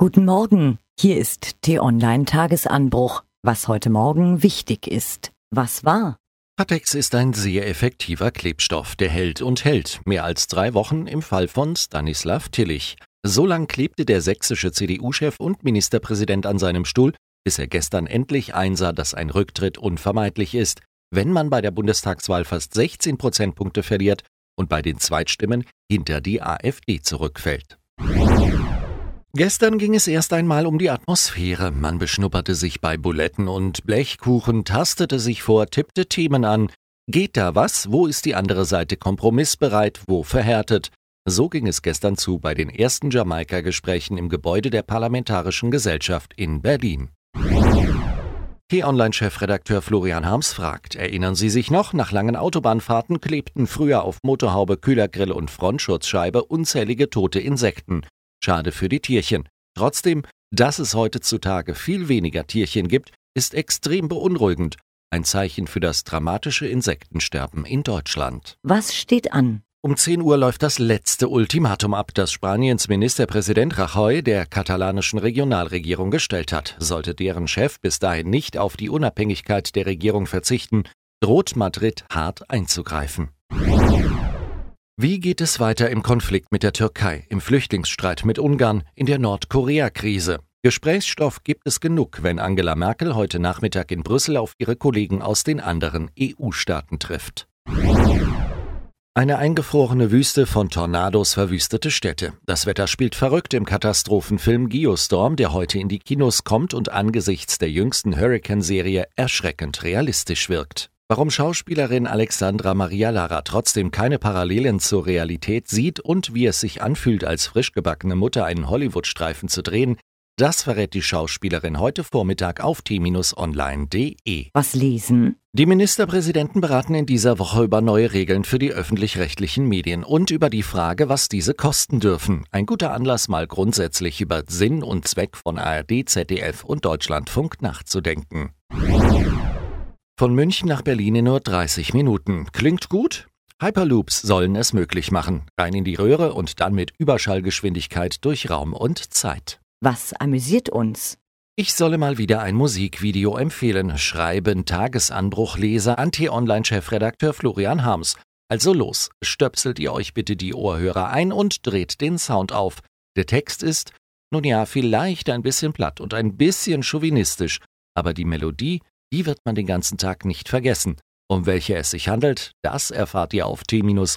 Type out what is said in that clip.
Guten Morgen, hier ist T-Online Tagesanbruch. Was heute Morgen wichtig ist. Was war? Patex ist ein sehr effektiver Klebstoff, der hält und hält. Mehr als drei Wochen im Fall von Stanislav Tillich. So lang klebte der sächsische CDU-Chef und Ministerpräsident an seinem Stuhl, bis er gestern endlich einsah, dass ein Rücktritt unvermeidlich ist, wenn man bei der Bundestagswahl fast 16 Prozentpunkte verliert und bei den Zweitstimmen hinter die AfD zurückfällt. Gestern ging es erst einmal um die Atmosphäre. Man beschnupperte sich bei Buletten und Blechkuchen, tastete sich vor, tippte Themen an. Geht da was? Wo ist die andere Seite kompromissbereit? Wo verhärtet? So ging es gestern zu bei den ersten Jamaika-Gesprächen im Gebäude der Parlamentarischen Gesellschaft in Berlin. T-Online-Chefredakteur Florian Harms fragt, erinnern Sie sich noch, nach langen Autobahnfahrten klebten früher auf Motorhaube, Kühlergrill und Frontschutzscheibe unzählige tote Insekten. Schade für die Tierchen. Trotzdem, dass es heutzutage viel weniger Tierchen gibt, ist extrem beunruhigend. Ein Zeichen für das dramatische Insektensterben in Deutschland. Was steht an? Um 10 Uhr läuft das letzte Ultimatum ab, das Spaniens Ministerpräsident Rajoy der katalanischen Regionalregierung gestellt hat. Sollte deren Chef bis dahin nicht auf die Unabhängigkeit der Regierung verzichten, droht Madrid hart einzugreifen. Wie geht es weiter im Konflikt mit der Türkei, im Flüchtlingsstreit mit Ungarn, in der Nordkorea-Krise? Gesprächsstoff gibt es genug, wenn Angela Merkel heute Nachmittag in Brüssel auf ihre Kollegen aus den anderen EU-Staaten trifft. Eine eingefrorene Wüste von Tornados verwüstete Städte. Das Wetter spielt verrückt im Katastrophenfilm Geostorm, der heute in die Kinos kommt und angesichts der jüngsten Hurricane-Serie erschreckend realistisch wirkt. Warum Schauspielerin Alexandra Maria Lara trotzdem keine Parallelen zur Realität sieht und wie es sich anfühlt, als frischgebackene Mutter einen Hollywood-Streifen zu drehen, das verrät die Schauspielerin heute Vormittag auf t-online.de. Was lesen? Die Ministerpräsidenten beraten in dieser Woche über neue Regeln für die öffentlich-rechtlichen Medien und über die Frage, was diese kosten dürfen. Ein guter Anlass, mal grundsätzlich über Sinn und Zweck von ARD, ZDF und Deutschlandfunk nachzudenken. Von München nach Berlin in nur 30 Minuten. Klingt gut? Hyperloops sollen es möglich machen. Rein in die Röhre und dann mit Überschallgeschwindigkeit durch Raum und Zeit. Was amüsiert uns? Ich solle mal wieder ein Musikvideo empfehlen. Schreiben Tagesanbruchleser Anti-Online-Chefredakteur Florian Harms. Also los, stöpselt ihr euch bitte die Ohrhörer ein und dreht den Sound auf. Der Text ist, nun ja, vielleicht ein bisschen platt und ein bisschen chauvinistisch, aber die Melodie die wird man den ganzen Tag nicht vergessen. Um welche es sich handelt, das erfahrt ihr auf t-online.de.